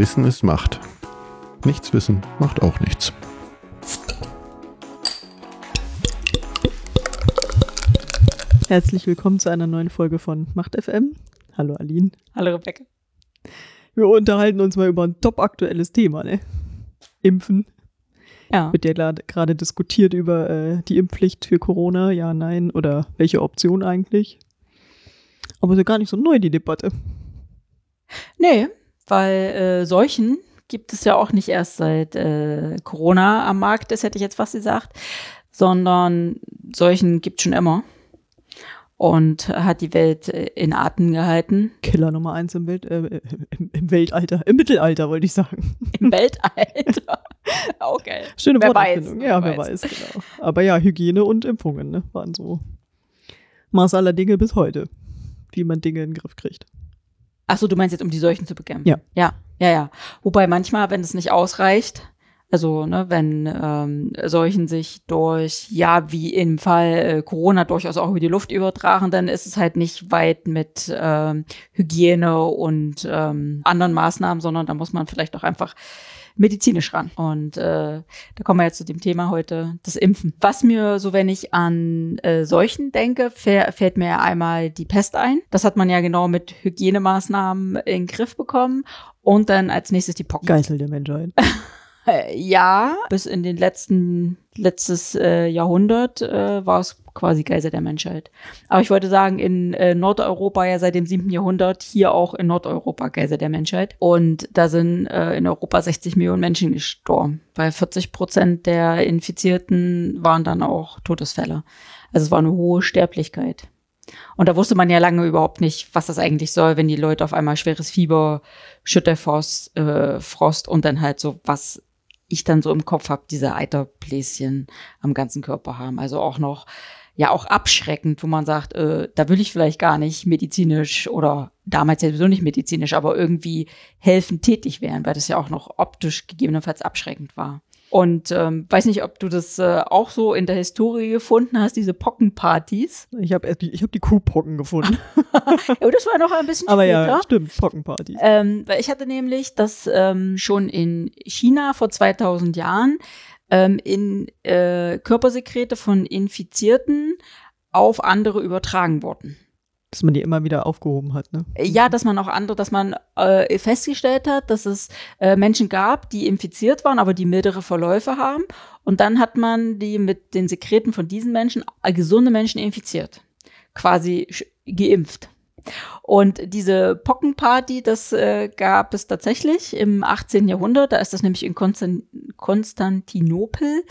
Wissen ist Macht. Nichts wissen macht auch nichts. Herzlich willkommen zu einer neuen Folge von Macht FM. Hallo Aline. Hallo Rebecca. Wir unterhalten uns mal über ein top aktuelles Thema, ne? Impfen. Ja. Wird ja gerade diskutiert über äh, die Impfpflicht für Corona, ja, nein, oder welche Option eigentlich. Aber ist ja gar nicht so neu, die Debatte. Nee, weil äh, Seuchen gibt es ja auch nicht erst seit äh, Corona am Markt ist, hätte ich jetzt fast gesagt, sondern Seuchen gibt schon immer und hat die Welt äh, in Atem gehalten. Killer Nummer eins im, Welt, äh, im, im Weltalter, im Mittelalter wollte ich sagen. Im Weltalter. Geil. Schöne Wer weiß, ja, wer wer weiß, genau. Aber ja, Hygiene und Impfungen ne, waren so Maß aller Dinge bis heute, wie man Dinge in den Griff kriegt. Ach so, du meinst jetzt, um die Seuchen zu bekämpfen? Ja. Ja, ja, ja. Wobei manchmal, wenn es nicht ausreicht, also ne, wenn ähm, Seuchen sich durch, ja, wie im Fall äh, Corona durchaus auch über die Luft übertragen, dann ist es halt nicht weit mit ähm, Hygiene und ähm, anderen Maßnahmen, sondern da muss man vielleicht auch einfach medizinisch ran. Und äh, da kommen wir jetzt zu dem Thema heute, das Impfen. Was mir so, wenn ich an äh, Seuchen denke, fällt mir ja einmal die Pest ein. Das hat man ja genau mit Hygienemaßnahmen in den Griff bekommen. Und dann als nächstes die Pocken. Geißel der Menschheit. Äh, ja, bis in den letzten, letztes äh, Jahrhundert äh, war es quasi Geiser der Menschheit. Aber ich wollte sagen, in äh, Nordeuropa ja seit dem siebten Jahrhundert, hier auch in Nordeuropa Geiser der Menschheit. Und da sind äh, in Europa 60 Millionen Menschen gestorben, weil 40 Prozent der Infizierten waren dann auch Todesfälle. Also es war eine hohe Sterblichkeit. Und da wusste man ja lange überhaupt nicht, was das eigentlich soll, wenn die Leute auf einmal schweres Fieber, Schüttelfrost äh, Frost und dann halt so was ich dann so im Kopf habe, diese Eiterbläschen am ganzen Körper haben. Also auch noch, ja, auch abschreckend, wo man sagt, äh, da will ich vielleicht gar nicht medizinisch oder damals ja sowieso nicht medizinisch, aber irgendwie helfen tätig werden, weil das ja auch noch optisch gegebenenfalls abschreckend war. Und ähm, weiß nicht, ob du das äh, auch so in der Historie gefunden hast, diese Pockenpartys. Ich habe ich hab die Kuhpocken gefunden. ja, das war noch ein bisschen Aber später. ja, stimmt, Pockenpartys. Ähm, weil ich hatte nämlich das ähm, schon in China vor 2000 Jahren ähm, in äh, Körpersekrete von Infizierten auf andere übertragen wurden. Dass man die immer wieder aufgehoben hat, ne? Ja, dass man auch andere, dass man äh, festgestellt hat, dass es äh, Menschen gab, die infiziert waren, aber die mildere Verläufe haben. Und dann hat man die mit den Sekreten von diesen Menschen, äh, gesunde Menschen infiziert. Quasi geimpft. Und diese Pockenparty, das äh, gab es tatsächlich im 18. Jahrhundert. Da ist das nämlich in Konstan Konstantinopel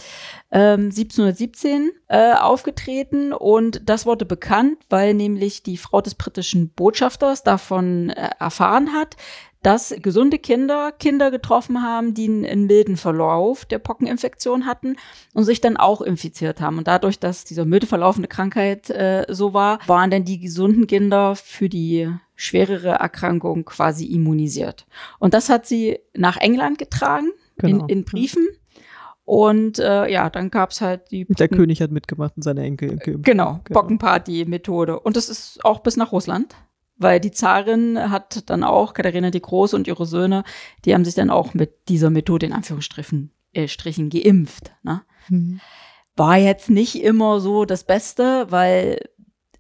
ähm, 1717 äh, aufgetreten. Und das wurde bekannt, weil nämlich die Frau des britischen Botschafters davon äh, erfahren hat, dass gesunde Kinder Kinder getroffen haben, die einen milden Verlauf der Pockeninfektion hatten und sich dann auch infiziert haben. Und dadurch, dass dieser milde verlaufende Krankheit äh, so war, waren dann die gesunden Kinder für die schwerere Erkrankung quasi immunisiert. Und das hat sie nach England getragen, Genau. in, in Briefen. Und äh, ja, dann gab's halt die Der Pocken- König hat mitgemacht und seine Enkel geimpft. Genau, Bockenparty-Methode. Und das ist auch bis nach Russland, weil die Zarin hat dann auch, Katharina die Große und ihre Söhne, die haben sich dann auch mit dieser Methode in Anführungsstrichen äh, Strichen geimpft. Ne? Mhm. War jetzt nicht immer so das Beste, weil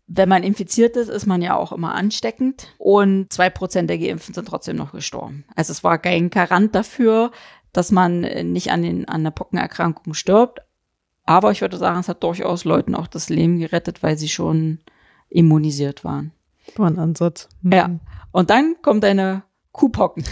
wenn man infiziert ist, ist man ja auch immer ansteckend. Und zwei Prozent der Geimpften sind trotzdem noch gestorben. Also es war kein Garant dafür, dass man äh, nicht an, den, an der Pockenerkrankung stirbt. Aber ich würde sagen, es hat durchaus Leuten auch das Leben gerettet, weil sie schon immunisiert waren. War ein Ansatz. Mhm. Ja. Und dann kommt eine Kuhpocken.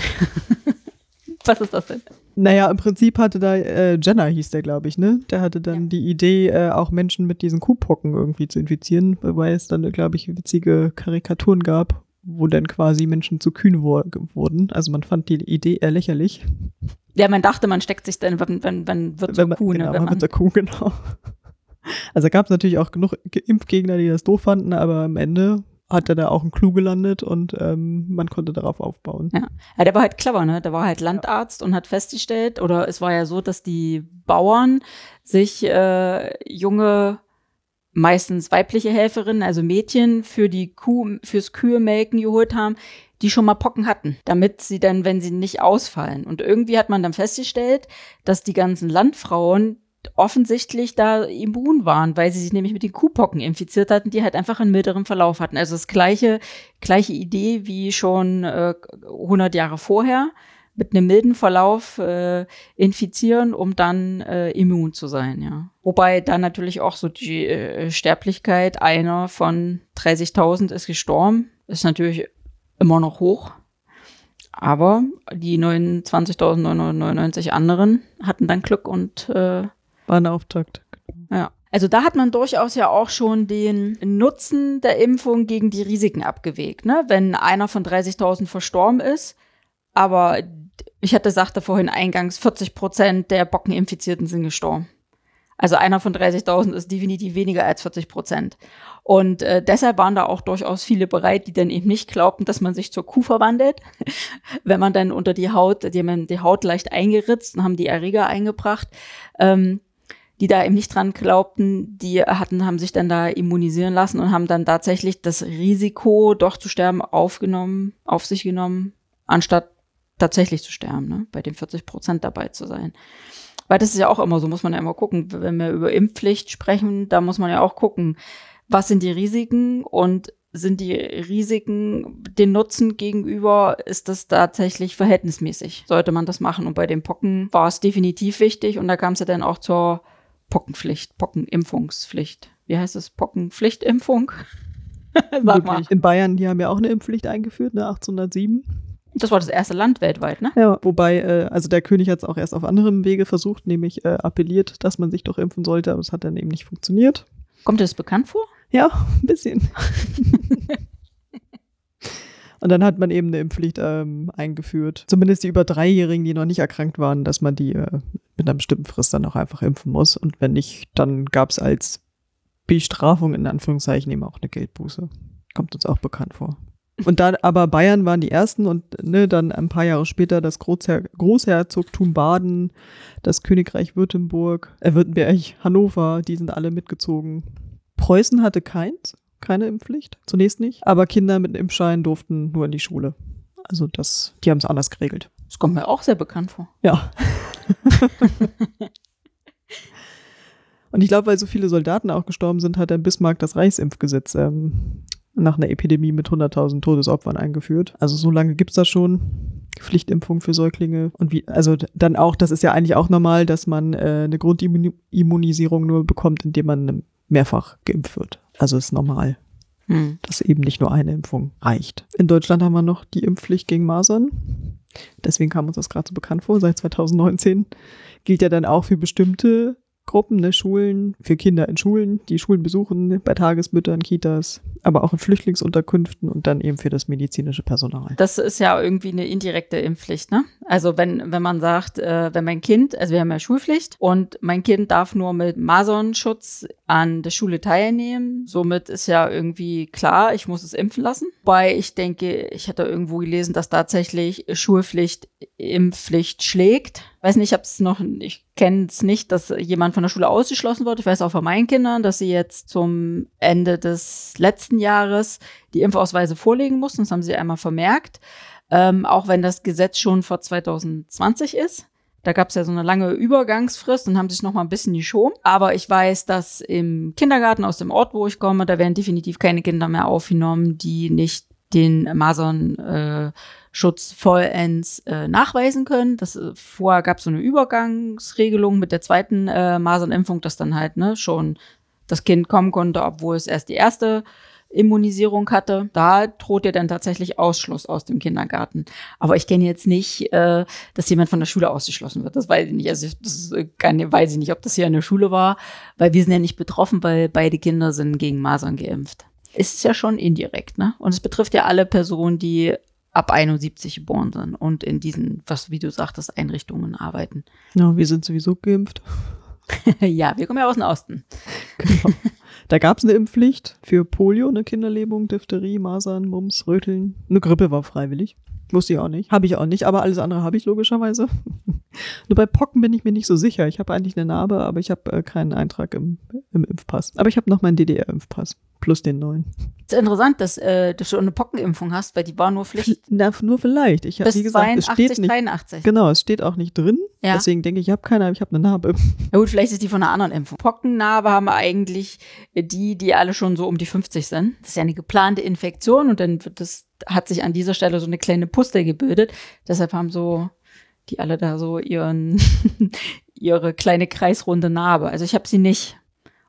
Was ist das denn? Naja, im Prinzip hatte da, äh, Jenner hieß der, glaube ich, ne? Der hatte dann Ja. die Idee, äh, auch Menschen mit diesen Kuhpocken irgendwie zu infizieren, wobei es dann, glaube ich, witzige Karikaturen gab, wo dann quasi Menschen zu Kühen wo wurden. Also man fand die Idee eher lächerlich. Ja, man dachte, man steckt sich dann, wenn, wenn, wenn wird man, Kuh, ne? genau, wenn man wird zur Kuh, genau. Also gab es natürlich auch genug Ge- Impfgegner, die das doof fanden, aber am Ende hat er da auch ein Clou gelandet und ähm, man konnte darauf aufbauen. Ja. ja, der war halt clever, ne? Der war halt Landarzt und hat festgestellt, oder es war ja so, dass die Bauern sich äh, junge meistens weibliche Helferinnen, also Mädchen, für die Kuh, fürs Kühe-Melken geholt haben, die schon mal Pocken hatten, damit sie dann, wenn sie nicht ausfallen. Und irgendwie hat man dann festgestellt, dass die ganzen Landfrauen offensichtlich da immun waren, weil sie sich nämlich mit den Kuhpocken infiziert hatten, die halt einfach einen milderen Verlauf hatten. Also das gleiche, gleiche Idee wie schon äh, 100 Jahre vorher mit einem milden Verlauf äh, infizieren, um dann äh, immun zu sein, ja. Wobei dann natürlich auch so die äh, Sterblichkeit einer von 30.000 ist gestorben, ist natürlich immer noch hoch. Aber die 29.999 anderen hatten dann Glück und äh, war ein Auftakt. Ja. Also da hat man durchaus ja auch schon den Nutzen der Impfung gegen die Risiken abgewegt. Ne? Wenn einer von 30.000 verstorben ist, aber ich hatte sagte vorhin eingangs, 40 Prozent der Bockeninfizierten sind gestorben. Also einer von 30.000 ist definitiv weniger als 40 Prozent. Und äh, deshalb waren da auch durchaus viele bereit, die dann eben nicht glaubten, dass man sich zur Kuh verwandelt. Wenn man dann unter die Haut, die haben die Haut leicht eingeritzt und haben die Erreger eingebracht. Ähm, die da eben nicht dran glaubten, die hatten, haben sich dann da immunisieren lassen und haben dann tatsächlich das Risiko, doch zu sterben, aufgenommen, auf sich genommen, anstatt tatsächlich zu sterben, ne? bei den 40 Prozent dabei zu sein. Weil das ist ja auch immer so, muss man ja immer gucken, wenn wir über Impfpflicht sprechen, da muss man ja auch gucken, was sind die Risiken und sind die Risiken den Nutzen gegenüber, ist das tatsächlich verhältnismäßig? Sollte man das machen? Und bei den Pocken war es definitiv wichtig und da kam es ja dann auch zur Pockenpflicht, Pockenimpfungspflicht. Wie heißt es? Pockenpflichtimpfung? Sag mal. In Bayern, die haben ja auch eine Impfpflicht eingeführt, ne, 1807. Das war das erste Land weltweit, ne? Ja, wobei, äh, also der König hat es auch erst auf anderem Wege versucht, nämlich äh, appelliert, dass man sich doch impfen sollte, aber es hat dann eben nicht funktioniert. Kommt dir das bekannt vor? Ja, ein bisschen. Und dann hat man eben eine Impfpflicht ähm, eingeführt. Zumindest die über Dreijährigen, die noch nicht erkrankt waren, dass man die äh, mit einer bestimmten Frist dann auch einfach impfen muss. Und wenn nicht, dann gab es als Bestrafung in Anführungszeichen eben auch eine Geldbuße. Kommt uns auch bekannt vor. Und dann, aber Bayern waren die ersten und ne, dann ein paar Jahre später das Großher Großherzogtum Baden, das Königreich Württemberg, äh, Württemberg, Hannover, die sind alle mitgezogen. Preußen hatte keins, keine Impfpflicht, zunächst nicht, aber Kinder mit einem Impfschein durften nur in die Schule. Also das, die haben es anders geregelt. Das kommt mir auch sehr bekannt vor. Ja. und ich glaube, weil so viele Soldaten auch gestorben sind, hat der Bismarck das Reichsimpfgesetz ähm, nach einer Epidemie mit 100.000 Todesopfern eingeführt. Also so lange gibt's das schon. Pflichtimpfung für Säuglinge. Und wie, also dann auch, das ist ja eigentlich auch normal, dass man äh, eine Grundimmunisierung nur bekommt, indem man mehrfach geimpft wird. Also ist normal, hm. dass eben nicht nur eine Impfung reicht. In Deutschland haben wir noch die Impfpflicht gegen Masern. Deswegen kam uns das gerade so bekannt vor. Seit 2019 gilt ja dann auch für bestimmte Gruppen, ne, Schulen, für Kinder in Schulen, die Schulen besuchen, bei Tagesmüttern, Kitas, aber auch in Flüchtlingsunterkünften und dann eben für das medizinische Personal. Das ist ja irgendwie eine indirekte Impfpflicht, ne? Also wenn, wenn man sagt, äh, wenn mein Kind, also wir haben ja Schulpflicht und mein Kind darf nur mit Masernschutz an der Schule teilnehmen, somit ist ja irgendwie klar, ich muss es impfen lassen. Wobei ich denke, ich hatte irgendwo gelesen, dass tatsächlich Schulpflicht Impfpflicht schlägt. Weiß nicht, ich habe es noch, ich kenne es nicht, dass jemand von der Schule ausgeschlossen wird. Ich weiß auch von meinen Kindern, dass sie jetzt zum Ende des letzten Jahres die Impfausweise vorlegen mussten. Das haben sie einmal vermerkt. Ähm, auch wenn das Gesetz schon vor 2020 ist. Da gab es ja so eine lange Übergangsfrist und haben sich noch mal ein bisschen geschoben. Aber ich weiß, dass im Kindergarten aus dem Ort, wo ich komme, da werden definitiv keine Kinder mehr aufgenommen, die nicht den Masernschutz äh, vollends äh, nachweisen können. Das, äh, vorher gab es so eine Übergangsregelung mit der zweiten äh, Masernimpfung, dass dann halt ne, schon das Kind kommen konnte, obwohl es erst die erste Immunisierung hatte. Da droht ja dann tatsächlich Ausschluss aus dem Kindergarten. Aber ich kenne jetzt nicht, äh, dass jemand von der Schule ausgeschlossen wird. Das weiß ich nicht. Also das kann, weiß ich nicht, ob das hier eine Schule war, weil wir sind ja nicht betroffen, weil beide Kinder sind gegen Masern geimpft ist ja schon indirekt, ne? Und es betrifft ja alle Personen, die ab 71 geboren sind und in diesen, was wie du sagtest, Einrichtungen arbeiten. Ja, wir sind sowieso geimpft. ja, wir kommen ja aus dem Osten. Genau. Da gab es eine Impfpflicht für Polio, eine Kinderlähmung, Diphtherie, Masern, Mumps, Röteln. Eine Grippe war freiwillig. Wusste ich auch nicht. Habe ich auch nicht, aber alles andere habe ich logischerweise. Nur bei Pocken bin ich mir nicht so sicher. Ich habe eigentlich eine Narbe, aber ich habe äh, keinen Eintrag im, im Impfpass. Aber ich habe noch meinen DDR-Impfpass. Plus den neuen. Es ist interessant, dass, äh, dass du eine Pockenimpfung hast, weil die war nur Pflicht. Na, nur vielleicht. Ich habe, wie gesagt, 82, es steht nicht. 83. Genau, es steht auch nicht drin. Ja. Deswegen denke ich, ich habe keine, aber ich habe eine Narbe. Ja gut, vielleicht ist die von einer anderen Impfung. Pockennarbe haben eigentlich die, die alle schon so um die 50 sind. Das ist ja eine geplante Infektion und dann wird das, hat sich an dieser Stelle so eine kleine Pustel gebildet. Deshalb haben so die alle da so ihren, ihre kleine kreisrunde Narbe. Also ich habe sie nicht.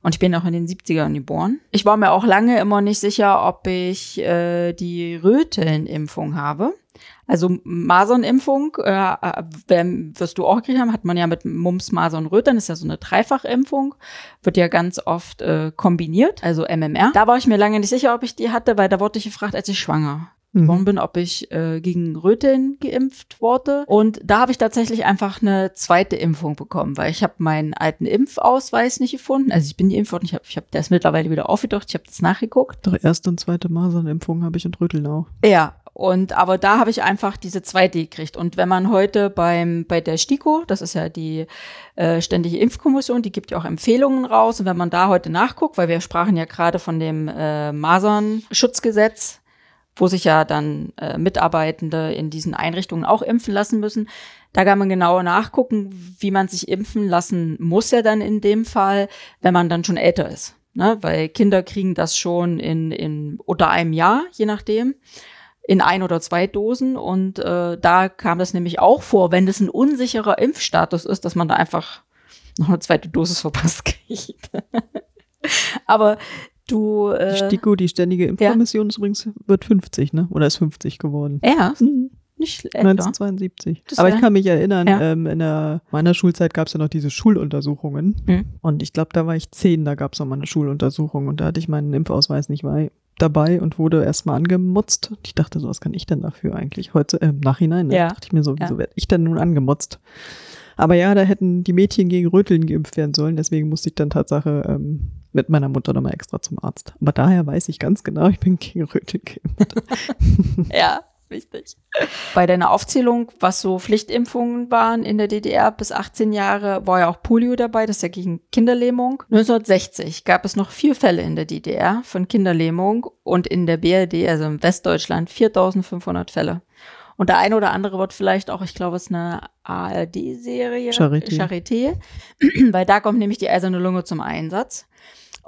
Und ich bin auch in den 70ern geboren. Ich war mir auch lange immer nicht sicher, ob ich äh, die Rötelnimpfung habe. Also Masernimpfung, äh, äh, wirst du auch gekriegt haben, hat man ja mit Mumps, Masern, Rötern, ist ja so eine Dreifachimpfung, wird ja ganz oft äh, kombiniert, also MMR. Da war ich mir lange nicht sicher, ob ich die hatte, weil da wurde ich gefragt, als ich schwanger geworden bin, ob ich äh, gegen Röteln geimpft wurde. Und da habe ich tatsächlich einfach eine zweite Impfung bekommen, weil ich habe meinen alten Impfausweis nicht gefunden. Also ich bin geimpft worden, ich habe, ich hab, der ist mittlerweile wieder aufgetaucht, ich habe das nachgeguckt. Doch erste und zweite Masernimpfung habe ich und Röteln auch. Ja, und aber da habe ich einfach diese zweite gekriegt. Und wenn man heute beim bei der STIKO, das ist ja die äh, ständige Impfkommission, die gibt ja auch Empfehlungen raus. Und wenn man da heute nachguckt, weil wir sprachen ja gerade von dem äh, Masernschutzgesetz, wo sich ja dann äh, Mitarbeitende in diesen Einrichtungen auch impfen lassen müssen. Da kann man genauer nachgucken, wie man sich impfen lassen muss ja dann in dem Fall, wenn man dann schon älter ist. Ne? Weil Kinder kriegen das schon in, in unter einem Jahr, je nachdem in ein oder zwei Dosen. Und äh, da kam das nämlich auch vor, wenn das ein unsicherer Impfstatus ist, dass man da einfach noch eine zweite Dosis verpasst kriegt. Aber du. Die Äh, STIKO, die Ständige Impfkommission, ist übrigens wird 50, ne? Oder ist 50 geworden. ja, Mhm. nicht älter. 1972. Das Aber ich kann mich erinnern, Ja. ähm, in der, meiner Schulzeit gab es ja noch diese Schuluntersuchungen. Mhm. Und ich glaube, da war ich zehn, da gab es noch mal eine Schuluntersuchung und da hatte ich meinen Impfausweis nicht bei, dabei und wurde erstmal angemotzt. Und ich dachte so, was kann ich denn dafür eigentlich heute äh, im Nachhinein? Ne? Ja. dachte ich mir so, wieso Ja. werde ich denn nun angemotzt? Aber ja, da hätten die Mädchen gegen Röteln geimpft werden sollen, deswegen musste ich dann Tatsache ähm, mit meiner Mutter nochmal extra zum Arzt. Aber daher weiß ich ganz genau, ich bin gegen geimpft. Ja, wichtig. Bei deiner Aufzählung, was so Pflichtimpfungen waren in der DDR bis 18 Jahre, war ja auch Polio dabei, das ist ja gegen Kinderlähmung. 1960 gab es noch vier Fälle in der DDR von Kinderlähmung und in der BRD, also in Westdeutschland, 4500 Fälle. Und der eine oder andere wird vielleicht auch, ich glaube, es ist eine ARD-Serie, Charité. Charité, weil da kommt nämlich die eiserne Lunge zum Einsatz.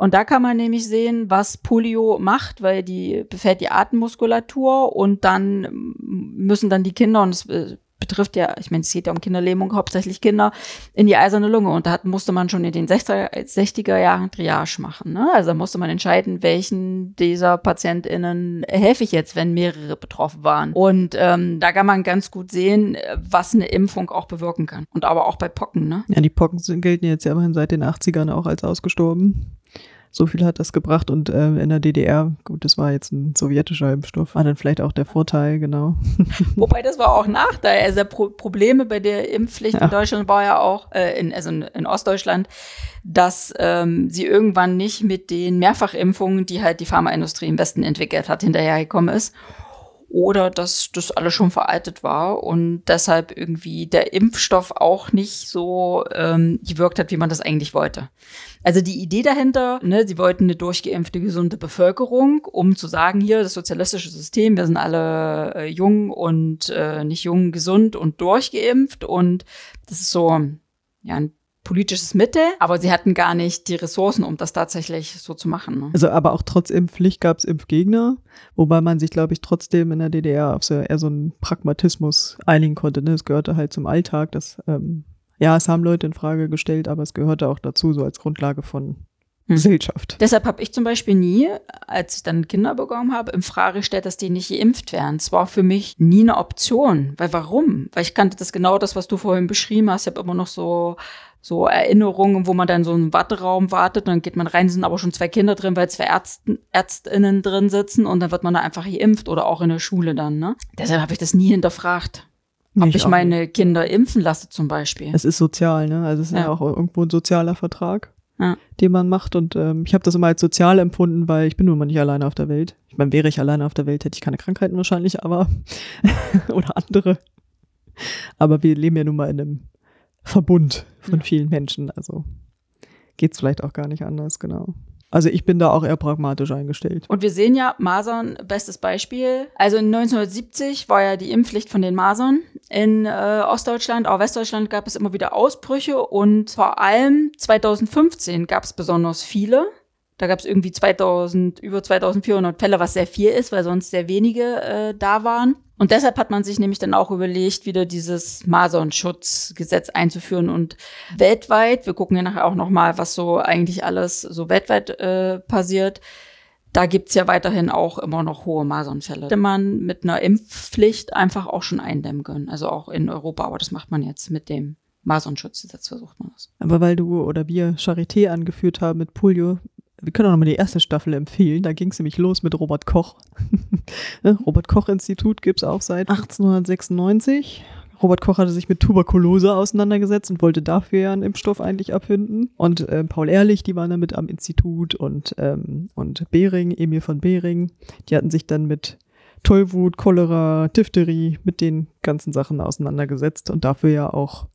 Und da kann man nämlich sehen, was Polio macht, weil die befällt die Atemmuskulatur und dann ähm, müssen dann die Kinder, und es äh, betrifft ja, ich meine, es geht ja um Kinderlähmung, hauptsächlich Kinder, in die eiserne Lunge. Und da hat, musste man schon in den 60er, 60er Jahren Triage machen. Ne? Also da musste man entscheiden, welchen dieser PatientInnen helfe ich jetzt, wenn mehrere betroffen waren. Und ähm, da kann man ganz gut sehen, äh, was eine Impfung auch bewirken kann. Und aber auch bei Pocken, ne? Ja, die Pocken sind, gelten jetzt ja immerhin seit den 80ern auch als ausgestorben. So viel hat das gebracht und äh, in der DDR, gut, das war jetzt ein sowjetischer Impfstoff, war dann vielleicht auch der Vorteil, genau. Wobei das war auch ein Nachteil. Also Pro Probleme bei der Impfpflicht Ja. in Deutschland war ja auch, äh, in, also in, in Ostdeutschland, dass ähm, sie irgendwann nicht mit den Mehrfachimpfungen, die halt die Pharmaindustrie im Westen entwickelt hat, hinterhergekommen ist. Oder dass das alles schon veraltet war und deshalb irgendwie der Impfstoff auch nicht so ähm, gewirkt hat, wie man das eigentlich wollte. Also die Idee dahinter, ne, sie wollten eine durchgeimpfte, gesunde Bevölkerung, um zu sagen, hier, das sozialistische System, wir sind alle äh, jung und äh, nicht jung, gesund und durchgeimpft und das ist so, ja, ein politisches Mittel, aber sie hatten gar nicht die Ressourcen, um das tatsächlich so zu machen. Ne? Also aber auch trotz Impfpflicht gab es Impfgegner, wobei man sich, glaube ich, trotzdem in der DDR auf so eher so einen Pragmatismus einigen konnte. Ne? Es gehörte halt zum Alltag, das, ähm, ja, es haben Leute in Frage gestellt, aber es gehörte auch dazu, so als Grundlage von Hm. Gesellschaft. Deshalb habe ich zum Beispiel nie, als ich dann Kinder bekommen habe, in Frage gestellt, dass die nicht geimpft werden. Es war für mich nie eine Option. Weil warum? Weil ich kannte das genau das, was du vorhin beschrieben hast. Ich habe immer noch so so Erinnerungen, wo man dann so einen Warteraum wartet, dann geht man rein, sind aber schon zwei Kinder drin, weil zwei Ärzten, ÄrztInnen drin sitzen und dann wird man da einfach geimpft oder auch in der Schule dann, ne? Deshalb habe ich das nie hinterfragt. Ob Nicht ich auch meine Kinder impfen lasse zum Beispiel. Es ist sozial, ne? Also es ist ja, Ja. auch irgendwo ein sozialer Vertrag, Ja. den man macht. Und ähm, ich habe das immer als sozial empfunden, weil ich bin nun mal nicht alleine auf der Welt. Ich meine, wäre ich alleine auf der Welt, hätte ich keine Krankheiten wahrscheinlich, aber oder andere. Aber wir leben ja nun mal in einem Verbund von Ja. vielen Menschen. Also geht's vielleicht auch gar nicht anders, genau. Also ich bin da auch eher pragmatisch eingestellt. Und wir sehen ja, Masern, bestes Beispiel. Also in 1970 war ja die Impfpflicht von den Masern. In äh, Ostdeutschland, auch Westdeutschland gab es immer wieder Ausbrüche und vor allem 2015 gab es besonders viele. Da gab es irgendwie 2000, über 2400 Fälle, was sehr viel ist, weil sonst sehr wenige äh, da waren. Und deshalb hat man sich nämlich dann auch überlegt, wieder dieses Masernschutzgesetz einzuführen und weltweit, wir gucken ja nachher auch noch mal, was so eigentlich alles so weltweit äh, passiert, da gibt's ja weiterhin auch immer noch hohe Masernfälle. Hätte man mit einer Impfpflicht einfach auch schon eindämmen können, also auch in Europa, aber das macht man jetzt mit dem Masernschutzgesetz, versucht man das. Aber weil du oder wir Charité angeführt haben mit Polio, wir können auch nochmal die erste Staffel empfehlen. Da ging es nämlich los mit Robert Koch. Ne, Robert Koch Institut gibt's auch seit 1896. Robert Koch hatte sich mit Tuberkulose auseinandergesetzt und wollte dafür ja einen Impfstoff eigentlich abfinden. Und äh, Paul Ehrlich, die waren da mit am Institut und, ähm, und Behring, Emil von Behring, die hatten sich dann mit Tollwut, Cholera, Diphtherie, mit den ganzen Sachen auseinandergesetzt und dafür ja auch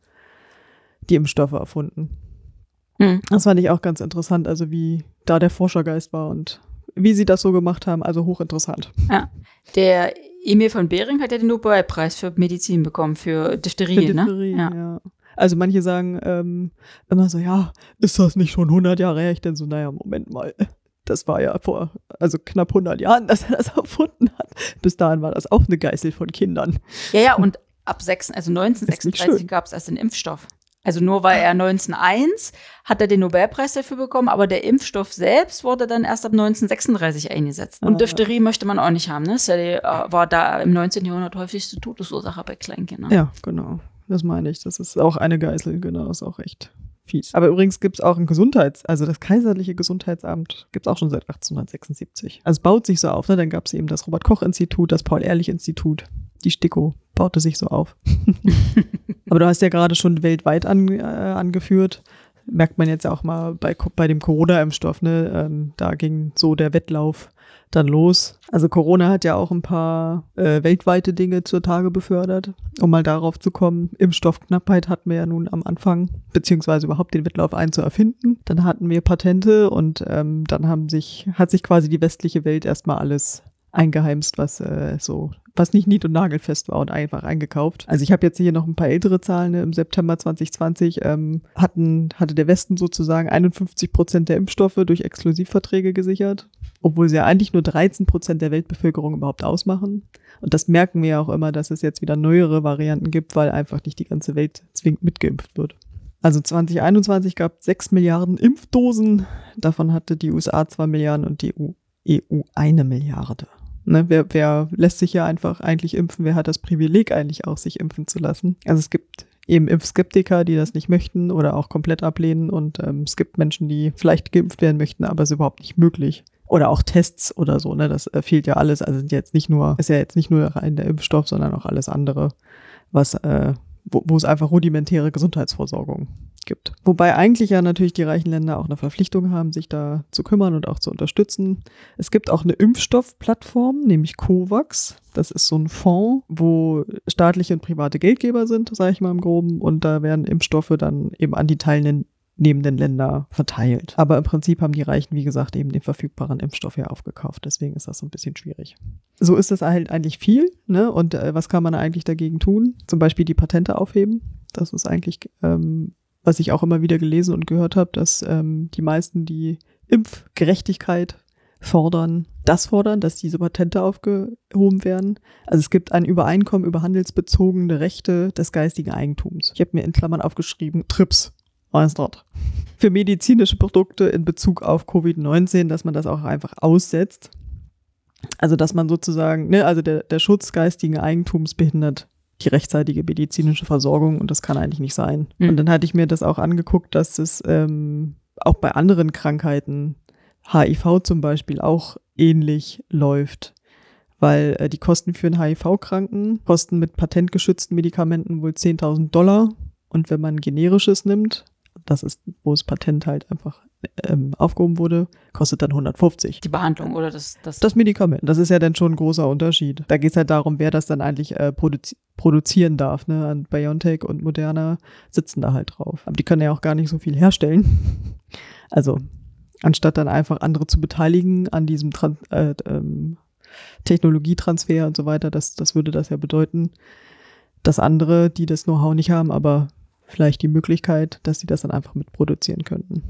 die Impfstoffe erfunden. Hm. Das fand ich auch ganz interessant, also wie da der Forschergeist war und wie sie das so gemacht haben, also hochinteressant. Der Emil von Behring hat ja den Nobelpreis für Medizin bekommen, für Diphtherie, Für ne? Diphtherie, Ja. ja. Also manche sagen ähm, immer so, ja, ist das nicht schon 100 Jahre her? Ich denke so, naja, Moment mal, das war ja vor, also knapp 100 Jahren, dass er das erfunden hat. Bis dahin war das auch eine Geißel von Kindern. Ja, ja, und ab 6, also schön. 1936 gab es erst den Impfstoff. Also nur weil er 1901 hat er den Nobelpreis dafür bekommen, aber der Impfstoff selbst wurde dann erst ab 1936 eingesetzt. Und Ah. Diphtherie möchte man auch nicht haben, ne? Das die, äh, war da im 19. Jahrhundert häufigste Todesursache bei Kleinkindern. Ja, genau. Das meine ich. Das ist auch eine Geißel, genau, ist auch echt fies. Aber übrigens gibt es auch ein Gesundheits-, also das kaiserliche Gesundheitsamt gibt es auch schon seit 1876. Also es baut sich so auf, ne? Dann gab es eben das Robert-Koch-Institut, das Paul-Ehrlich-Institut. Die STIKO baute sich so auf. Aber du hast ja gerade schon weltweit an, äh, angeführt. Merkt man jetzt auch mal bei, bei dem Corona-Impfstoff, ne? Ähm, da ging so der Wettlauf dann los. Also Corona hat ja auch ein paar äh, weltweite Dinge zutage befördert, um mal darauf zu kommen. Impfstoffknappheit hatten wir ja nun am Anfang, beziehungsweise überhaupt den Wettlauf ein zu erfinden. Dann hatten wir Patente und ähm, dann haben sich, hat sich quasi die westliche Welt erstmal alles eingeheimst, was äh, so, was nicht nied- und nagelfest war und einfach eingekauft. Also ich habe jetzt hier noch ein paar ältere Zahlen. Ne? Im September 2020 ähm, hatten, hatte der Westen sozusagen 51 Prozent der Impfstoffe durch Exklusivverträge gesichert, obwohl sie ja eigentlich nur 13 Prozent der Weltbevölkerung überhaupt ausmachen. Und das merken wir ja auch immer, dass es jetzt wieder neuere Varianten gibt, weil einfach nicht die ganze Welt zwingend mitgeimpft wird. Also 2021 gab es 6 Milliarden Impfdosen. Davon hatte die USA 2 Milliarden und die EU, EU eine Milliarde. Ne, wer, wer lässt sich ja einfach eigentlich impfen? Wer hat das Privileg eigentlich auch, sich impfen zu lassen? Also es gibt eben Impfskeptiker, die das nicht möchten oder auch komplett ablehnen. Und ähm, es gibt Menschen, die vielleicht geimpft werden möchten, aber es ist überhaupt nicht möglich. Oder auch Tests oder so, ne? Das äh, fehlt ja alles. Also sind jetzt nicht nur, ist ja jetzt nicht nur rein der Impfstoff, sondern auch alles andere, was, äh, wo, wo es einfach rudimentäre Gesundheitsversorgung gibt. Wobei eigentlich ja natürlich die reichen Länder auch eine Verpflichtung haben, sich da zu kümmern und auch zu unterstützen. Es gibt auch eine Impfstoffplattform, nämlich COVAX. Das ist so ein Fonds, wo staatliche und private Geldgeber sind, sage ich mal im Groben. Und da werden Impfstoffe dann eben an die teilnehmenden Länder verteilt. Aber im Prinzip haben die Reichen, wie gesagt, eben den verfügbaren Impfstoff ja aufgekauft. Deswegen ist das so ein bisschen schwierig. So ist das halt eigentlich viel. Ne? Und äh, was kann man eigentlich dagegen tun? Zum Beispiel die Patente aufheben. Das ist eigentlich ähm, was ich auch immer wieder gelesen und gehört habe, dass ähm, die meisten, die Impfgerechtigkeit fordern, das fordern, dass diese Patente aufgehoben werden. Also es gibt ein Übereinkommen über handelsbezogene Rechte des geistigen Eigentums. Ich habe mir in Klammern aufgeschrieben, TRIPS. Dort? Für medizinische Produkte in Bezug auf Covid-19, dass man das auch einfach aussetzt. Also dass man sozusagen, ne, also der, der Schutz geistigen Eigentums behindert die rechtzeitige medizinische Versorgung und das kann eigentlich nicht sein. Mhm. Und dann hatte ich mir das auch angeguckt, dass es ähm, auch bei anderen Krankheiten, HIV zum Beispiel, auch ähnlich läuft. Weil äh, die Kosten für einen HIV-Kranken kosten mit patentgeschützten Medikamenten wohl 10.000 Dollar. Und wenn man generisches nimmt, das ist, wo das Patent halt einfach ähm, aufgehoben wurde, kostet dann 150. Die Behandlung oder das, das, Das Medikament, das ist ja dann schon ein großer Unterschied. Da geht es halt darum, wer das dann eigentlich äh, produzi produzieren darf. Ne? Und BioNTech und Moderna sitzen da halt drauf. Aber die können ja auch gar nicht so viel herstellen. Also anstatt dann einfach andere zu beteiligen an diesem Tran äh, ähm, Technologietransfer und so weiter, das, das würde das ja bedeuten, dass andere, die das Know-how nicht haben, aber vielleicht die Möglichkeit, dass sie das dann einfach mitproduzieren könnten.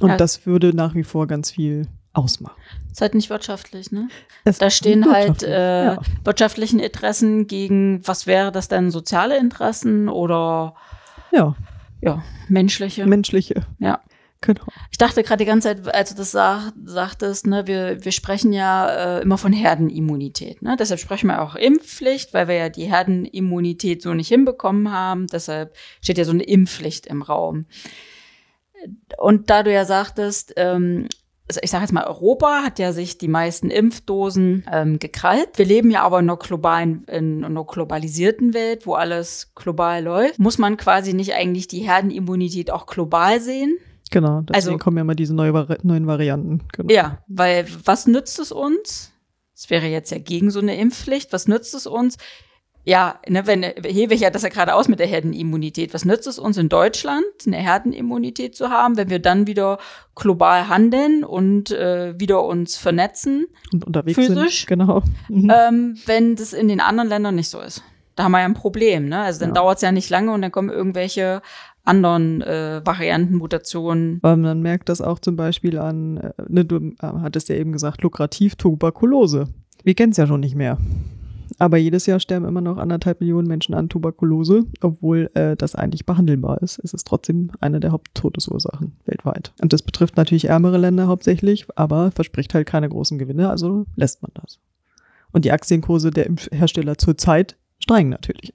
Und Ja. das würde nach wie vor ganz viel ausmachen. ist halt nicht wirtschaftlich, ne? Es Da stehen halt äh, ja. wirtschaftlichen Interessen gegen, was wäre das denn, soziale Interessen oder ja, ja, menschliche? menschliche. Ja. Genau. Ich dachte gerade die ganze Zeit, als du das sag, sagtest, ne, wir, wir sprechen ja äh, immer von Herdenimmunität. Ne? Deshalb sprechen wir auch Impfpflicht, weil wir ja die Herdenimmunität so nicht hinbekommen haben. Deshalb steht ja so eine Impfpflicht im Raum. Und da du ja sagtest, ähm, also ich sage jetzt mal, Europa hat ja sich die meisten Impfdosen ähm, gekrallt. Wir leben ja aber in einer globalen, in einer globalisierten Welt, wo alles global läuft. Muss man quasi nicht eigentlich die Herdenimmunität auch global sehen? Genau. Deswegen Also- kommen ja immer diese neue neuen Varianten. Genau. Ja, weil was nützt es uns? Es wäre jetzt ja gegen so eine Impfpflicht. Was nützt es uns? Ja, ne, wenn hebe ich ja das ja gerade aus mit der Herdenimmunität. Was nützt es uns in Deutschland, eine Herdenimmunität zu haben, wenn wir dann wieder global handeln und äh, wieder uns vernetzen, Und unterwegs Physisch? sind. Genau. Mhm. ähm, wenn das in den anderen Ländern nicht so ist? Da haben wir ja ein Problem. Ne? Also dann Ja. dauert es ja nicht lange und dann kommen irgendwelche anderen äh, Varianten, Mutationen. Aber man merkt das auch zum Beispiel an, äh, ne, du äh, hattest ja eben gesagt, lukrativ Tuberkulose. Wir kennen es ja schon nicht mehr. Aber jedes Jahr sterben immer noch anderthalb Millionen Menschen an Tuberkulose, obwohl äh, das eigentlich behandelbar ist. Es ist trotzdem eine der Haupttodesursachen weltweit. Und das betrifft natürlich ärmere Länder hauptsächlich, aber verspricht halt keine großen Gewinne, also lässt man das. Und die Aktienkurse der Impfhersteller zurzeit steigen natürlich.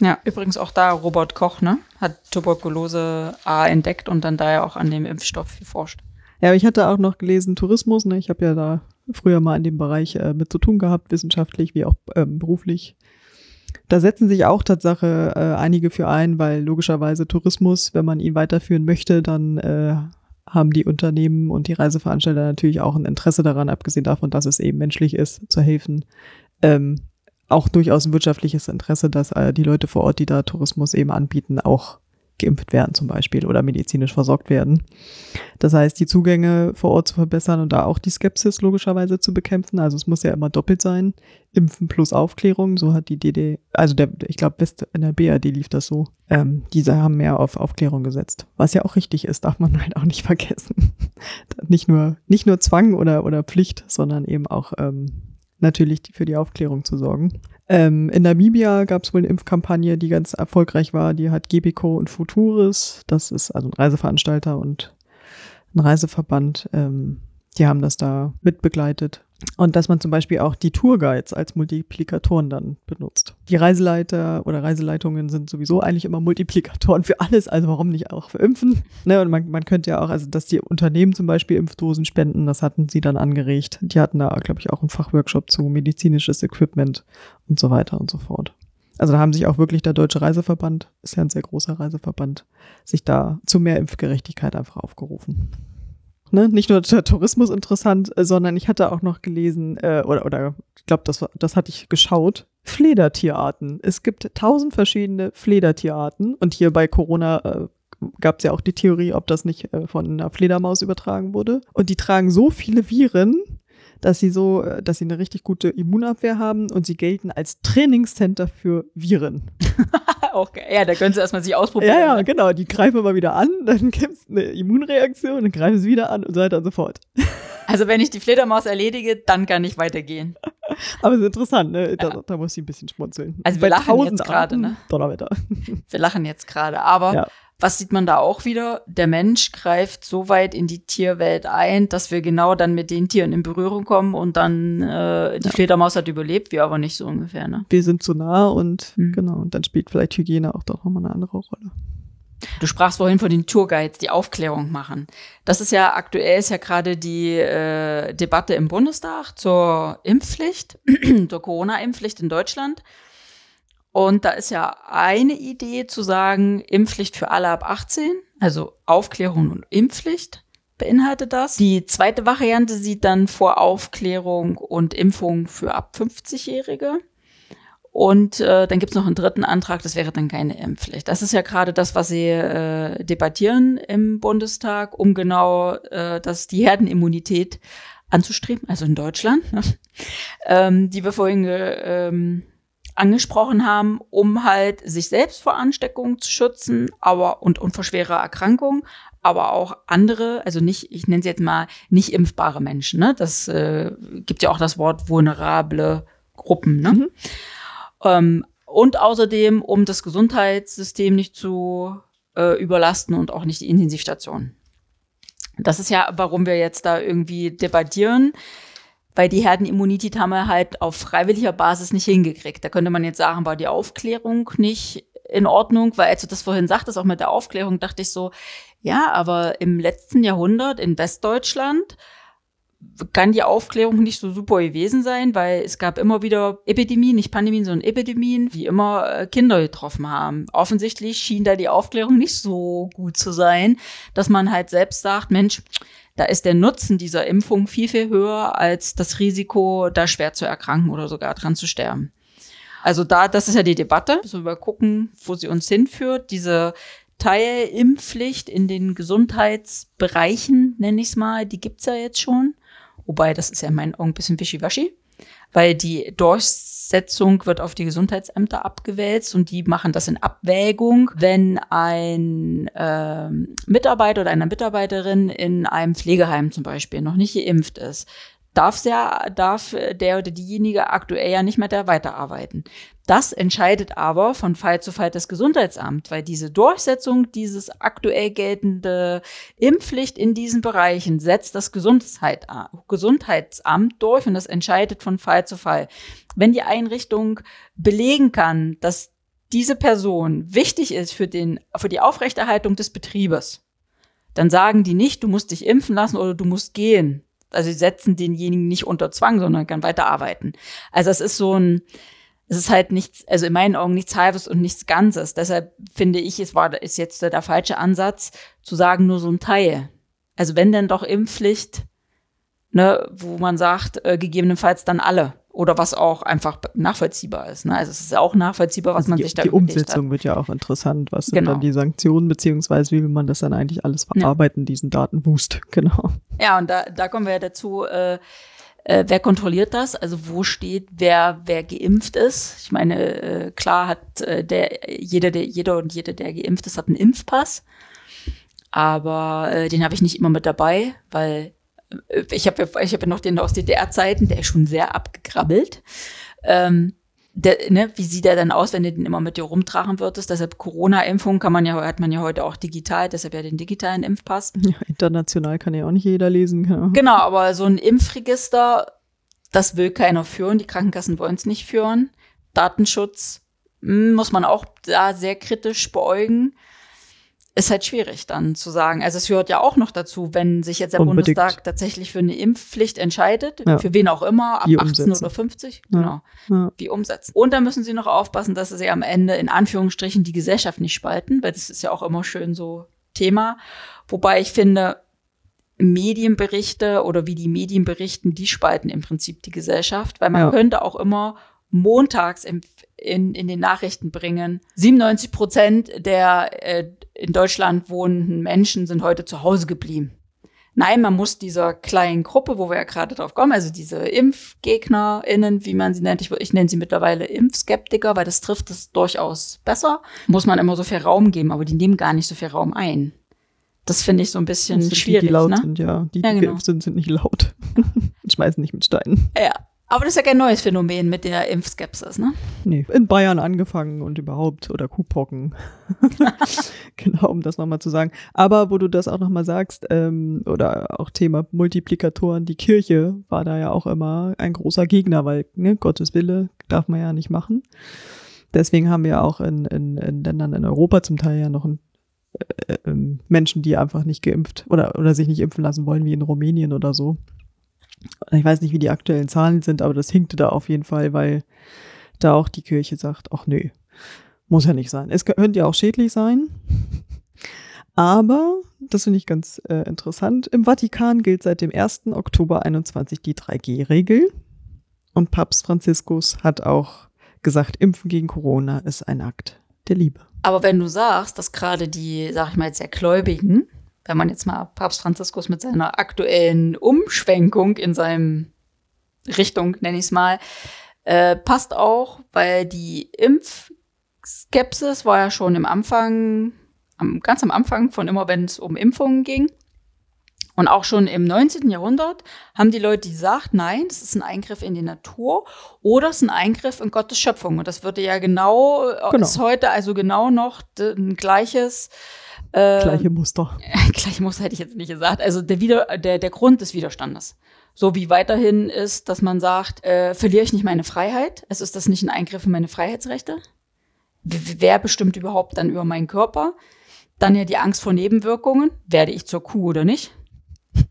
Ja, übrigens auch da Robert Koch, ne? Hat Tuberkulose A entdeckt und dann daher auch an dem Impfstoff geforscht. Ja, aber ich hatte auch noch gelesen Tourismus. Ne? Ich habe ja da früher mal in dem Bereich äh, mit zu tun gehabt, wissenschaftlich wie auch ähm, beruflich. Da setzen sich auch Tatsache äh, einige für ein, weil logischerweise Tourismus, wenn man ihn weiterführen möchte, dann äh, haben die Unternehmen und die Reiseveranstalter natürlich auch ein Interesse daran, abgesehen davon, dass es eben menschlich ist, zu helfen. Ähm, auch durchaus ein wirtschaftliches Interesse, dass äh, die Leute vor Ort, die da Tourismus eben anbieten, auch geimpft werden zum Beispiel oder medizinisch versorgt werden. Das heißt, die Zugänge vor Ort zu verbessern und da auch die Skepsis logischerweise zu bekämpfen. Also es muss ja immer doppelt sein. Impfen plus Aufklärung, so hat die DD, also der, ich glaube, West in der BRD lief das so. Ähm, diese haben mehr auf Aufklärung gesetzt. Was ja auch richtig ist, darf man halt auch nicht vergessen. nicht nur, nicht nur Zwang oder, oder Pflicht, sondern eben auch ähm, natürlich die, für die Aufklärung zu sorgen. Ähm, in Namibia gab es wohl eine Impfkampagne, die ganz erfolgreich war. Die hat Gebico und Futuris, das ist also ein Reiseveranstalter und ein Reiseverband, ähm, die haben das da mitbegleitet. Und dass man zum Beispiel auch die Tourguides als Multiplikatoren dann benutzt. Die Reiseleiter oder Reiseleitungen sind sowieso eigentlich immer Multiplikatoren für alles, also warum nicht auch für Impfen? Ne, und man, man könnte ja auch, also dass die Unternehmen zum Beispiel Impfdosen spenden, das hatten sie dann angeregt. Die hatten da, glaube ich, auch einen Fachworkshop zu medizinisches Equipment und so weiter und so fort. Also da haben sich auch wirklich der Deutsche Reiseverband, ist ja ein sehr großer Reiseverband, sich da zu mehr Impfgerechtigkeit einfach aufgerufen. Ne? Nicht nur der Tourismus interessant, äh, sondern ich hatte auch noch gelesen, äh, oder, oder ich glaube, das, das hatte ich geschaut, Fledertierarten. Es gibt tausend verschiedene Fledertierarten und hier bei Corona äh, gab es ja auch die Theorie, ob das nicht äh, von einer Fledermaus übertragen wurde. Und die tragen so viele Viren, dass sie so, äh, dass sie eine richtig gute Immunabwehr haben und sie gelten als Trainingscenter für Viren. auch geil. Ja, da können sie erstmal sich ausprobieren. Ja, ja, ne? genau. Die greifen immer wieder an, dann gibt es eine Immunreaktion, dann greifen sie wieder an und so weiter und so fort. Also wenn ich die Fledermaus erledige, dann kann ich weitergehen. Aber es ist interessant, ne? Da, Ja. da muss ich ein bisschen schmunzeln. Also Bei wir lachen tausend jetzt gerade, ne? Donnerwetter. Wir lachen jetzt gerade. Aber Ja. Was sieht man da auch wieder? Der Mensch greift so weit in die Tierwelt ein, dass wir genau dann mit den Tieren in Berührung kommen und dann äh, die Ja. Fledermaus hat überlebt, wir aber nicht so ungefähr. Ne? Wir sind zu nah und Hm. genau, und dann spielt vielleicht Hygiene auch doch nochmal eine andere Rolle. Du sprachst vorhin von den Tourguides, die Aufklärung machen. Das ist ja aktuell ist ja gerade die äh, Debatte im Bundestag zur Impfpflicht, zur Corona-Impfpflicht in Deutschland. Und da ist ja eine Idee zu sagen, Impfpflicht für alle ab 18. Also Aufklärung und Impfpflicht beinhaltet das. Die zweite Variante sieht dann vor Aufklärung und Impfung für ab 50-Jährige. Und äh, dann gibt's noch einen dritten Antrag, das wäre dann keine Impfpflicht. Das ist ja gerade das, was Sie äh, debattieren im Bundestag, um genau äh, das, die Herdenimmunität anzustreben, also in Deutschland, ähm, die wir vorhin ähm, angesprochen haben, um halt sich selbst vor Ansteckungen zu schützen, aber und, und vor schwerer Erkrankung, aber auch andere, also nicht, ich nenne sie jetzt mal nicht impfbare Menschen. Ne? Das äh, gibt ja auch das Wort vulnerable Gruppen. Ne? Mhm. Ähm, und außerdem, um das Gesundheitssystem nicht zu äh, überlasten und auch nicht die Intensivstation. Das ist ja, warum wir jetzt da irgendwie debattieren, weil die Herdenimmunität haben wir halt auf freiwilliger Basis nicht hingekriegt. Da könnte man jetzt sagen, war die Aufklärung nicht in Ordnung, weil als du das vorhin sagtest, auch mit der Aufklärung, dachte ich so, ja, aber im letzten Jahrhundert in Westdeutschland kann die Aufklärung nicht so super gewesen sein, weil es gab immer wieder Epidemien, nicht Pandemien, sondern Epidemien, die immer äh, Kinder getroffen haben. Offensichtlich schien da die Aufklärung nicht so gut zu sein, dass man halt selbst sagt, Mensch, da ist der Nutzen dieser Impfung viel, viel höher als das Risiko, da schwer zu erkranken oder sogar dran zu sterben. Also da, das ist ja die Debatte. So wir gucken, wo sie uns hinführt. Diese Teilimpfpflicht in den Gesundheitsbereichen, nenne ich es mal, die gibt's ja jetzt schon. Wobei, das ist ja in meinen Augen ein bisschen wischiwaschi, weil die Durchsetzung wird auf die Gesundheitsämter abgewälzt und die machen das in Abwägung, wenn ein äh, Mitarbeiter oder eine Mitarbeiterin in einem Pflegeheim zum Beispiel noch nicht geimpft ist darf der, darf der oder diejenige aktuell ja nicht mehr da weiterarbeiten. Das entscheidet aber von Fall zu Fall das Gesundheitsamt, weil diese Durchsetzung dieses aktuell geltende Impfpflicht in diesen Bereichen setzt das Gesundheit, Gesundheitsamt durch und das entscheidet von Fall zu Fall. Wenn die Einrichtung belegen kann, dass diese Person wichtig ist für den, für die Aufrechterhaltung des Betriebes, dann sagen die nicht, du musst dich impfen lassen oder du musst gehen also sie setzen denjenigen nicht unter Zwang, sondern kann weiterarbeiten. Also es ist so ein, es ist halt nichts, also in meinen Augen nichts Halbes und nichts Ganzes. Deshalb finde ich, es war, ist jetzt der falsche Ansatz, zu sagen, nur so ein Teil. Also wenn denn doch Impfpflicht, ne, wo man sagt, äh, gegebenenfalls dann alle oder was auch einfach nachvollziehbar ist. Ne? Also es ist auch nachvollziehbar, was also man die, sich da Die Umsetzung hat. wird ja auch interessant. Was sind genau. dann die Sanktionen, beziehungsweise wie will man das dann eigentlich alles verarbeiten, ja. diesen Datenboost, genau. Ja, und da, da kommen wir ja dazu, äh, äh, wer kontrolliert das? Also wo steht, wer, wer geimpft ist? Ich meine, äh, klar hat äh, der, jeder, der, jeder und jede, der geimpft ist, hat einen Impfpass. Aber äh, den habe ich nicht immer mit dabei, weil ich habe ja, ich hab ja noch den aus DDR-Zeiten, der ist schon sehr abgekrabbelt. Ähm, der, ne, wie sieht der dann aus, wenn du den immer mit dir rumtragen würdest? Deshalb Corona-Impfung kann man ja, hat man ja heute auch digital, deshalb ja den digitalen Impfpass. Ja, international kann ja auch nicht jeder lesen. Genau, genau aber so ein Impfregister, das will keiner führen, die Krankenkassen wollen es nicht führen. Datenschutz hm, muss man auch da sehr kritisch beäugen ist halt schwierig dann zu sagen. Also es gehört ja auch noch dazu, wenn sich jetzt der Unbedingt. Bundestag tatsächlich für eine Impfpflicht entscheidet, ja. für wen auch immer, ab Wie 18 umsetzen. oder 50, ja. genau, ja. wie umsetzen. Und dann müssen sie noch aufpassen, dass sie am Ende in Anführungsstrichen die Gesellschaft nicht spalten, weil das ist ja auch immer schön so Thema. Wobei ich finde, Medienberichte oder wie die Medien berichten, die spalten im Prinzip die Gesellschaft, weil man könnte auch immer montags in, in, den Nachrichten bringen. 97 Prozent der äh, in Deutschland wohnenden Menschen sind heute zu Hause geblieben. Nein, man muss dieser kleinen Gruppe, wo wir ja gerade drauf kommen, also diese ImpfgegnerInnen, wie man sie nennt, ich, ich nenne sie mittlerweile Impfskeptiker, weil das trifft es durchaus besser, muss man immer so viel Raum geben, aber die nehmen gar nicht so viel Raum ein. Das finde ich so ein bisschen schwierig. Die, die laut ne? sind, ja. Die, die ja, genau. geimpft sind, sind nicht laut. Und schmeißen nicht mit Steinen. Ja, aber das ist ja kein neues Phänomen mit der Impfskepsis, ne? Nee, in Bayern angefangen und überhaupt oder Kuhpocken. genau, um das nochmal zu sagen. Aber wo du das auch nochmal sagst, ähm, oder auch Thema Multiplikatoren, die Kirche war da ja auch immer ein großer Gegner, weil ne, Gottes Wille darf man ja nicht machen. Deswegen haben wir auch in, in, in Ländern in Europa zum Teil ja noch ein, äh, äh, Menschen, die einfach nicht geimpft oder, oder sich nicht impfen lassen wollen, wie in Rumänien oder so. Ich weiß nicht, wie die aktuellen Zahlen sind, aber das hinkte da auf jeden Fall, weil da auch die Kirche sagt, ach nö, muss ja nicht sein. Es könnte ja auch schädlich sein, Aber, das finde ich ganz äh, interessant, im Vatikan gilt seit dem 1. Oktober 21 die 3G-Regel. Und Papst Franziskus hat auch gesagt, Impfen gegen Corona ist ein Akt der Liebe. Aber wenn du sagst, dass gerade die, sag ich mal jetzt, sehr Gläubigen, wenn man jetzt mal Papst Franziskus mit seiner aktuellen Umschwenkung in seinem Richtung, nenne ich es mal, äh, passt auch, weil die Impfskepsis war ja schon im Anfang, am, ganz am Anfang von immer, wenn es um Impfungen ging. Und auch schon im 19. Jahrhundert haben die Leute gesagt, nein, das ist ein Eingriff in die Natur oder es ist ein Eingriff in Gottes Schöpfung. Und das würde ja genau, äh, Genau. ist heute also genau noch ein gleiches äh, Gleiche Muster. gleiche Muster hätte ich jetzt nicht gesagt. Also der, Wider der, der Grund des Widerstandes. So wie weiterhin ist, dass man sagt, äh, verliere ich nicht meine Freiheit? Also ist das nicht ein Eingriff in meine Freiheitsrechte? Wer bestimmt überhaupt dann über meinen Körper? Dann ja die Angst vor Nebenwirkungen. Werde ich zur Kuh oder nicht?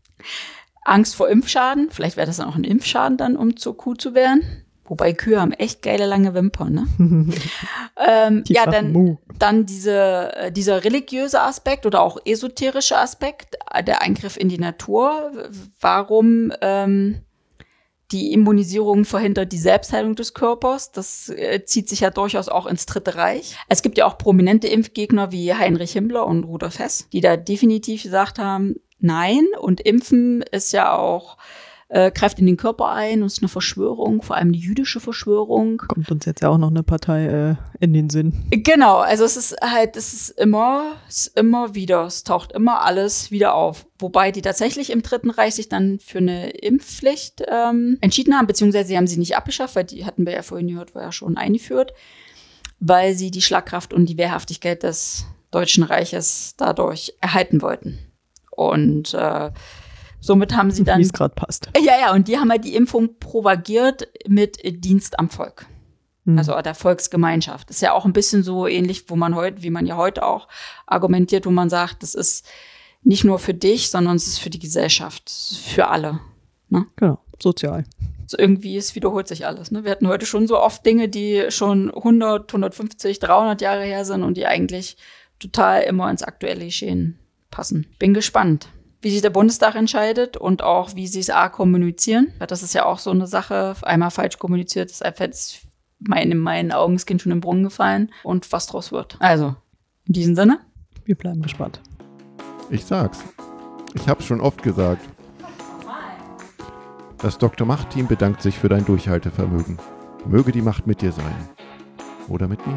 Angst vor Impfschaden. Vielleicht wäre das dann auch ein Impfschaden dann, um zur Kuh zu werden. Wobei Kühe haben echt geile lange Wimpern, ne? ähm, ja, dann, dann diese, äh, dieser religiöse Aspekt oder auch esoterische Aspekt, äh, der Eingriff in die Natur. Warum ähm, die Immunisierung verhindert die Selbstheilung des Körpers? Das äh, zieht sich ja durchaus auch ins Dritte Reich. Es gibt ja auch prominente Impfgegner wie Heinrich Himmler und Rudolf Hess, die da definitiv gesagt haben, nein. Und Impfen ist ja auch äh, greift in den Körper ein und ist eine Verschwörung, vor allem die jüdische Verschwörung. Kommt uns jetzt ja auch noch eine Partei äh, in den Sinn. Genau, also es ist halt, es ist immer, es ist immer wieder, es taucht immer alles wieder auf. Wobei die tatsächlich im Dritten Reich sich dann für eine Impfpflicht ähm, entschieden haben, beziehungsweise sie haben sie nicht abgeschafft, weil die hatten wir ja vorhin gehört, war ja schon eingeführt, weil sie die Schlagkraft und die Wehrhaftigkeit des Deutschen Reiches dadurch erhalten wollten. Und äh, somit haben sie dann Wie es gerade passt. ja, ja, und die haben halt die Impfung propagiert mit Dienst am Volk. Hm. Also der Volksgemeinschaft. Das ist ja auch ein bisschen so ähnlich, wo man heute, wie man ja heute auch argumentiert, wo man sagt, das ist nicht nur für dich, sondern es ist für die Gesellschaft, für alle. Genau, sozial. So irgendwie, es wiederholt sich alles. Ne? Wir hatten heute schon so oft Dinge, die schon 100, 150, 300 Jahre her sind und die eigentlich total immer ins aktuelle Geschehen passen. Bin gespannt, wie sich der Bundestag entscheidet und auch, wie sie es A kommunizieren. Das ist ja auch so eine Sache, einmal falsch kommuniziert, ist einfach mein, in meinen Augen das Kind schon im Brunnen gefallen und was draus wird. Also, in diesem Sinne. Wir bleiben gespannt. Ich sag's. Ich hab's schon oft gesagt. Das Dr. Macht-Team bedankt sich für dein Durchhaltevermögen. Möge die Macht mit dir sein. Oder mit mir.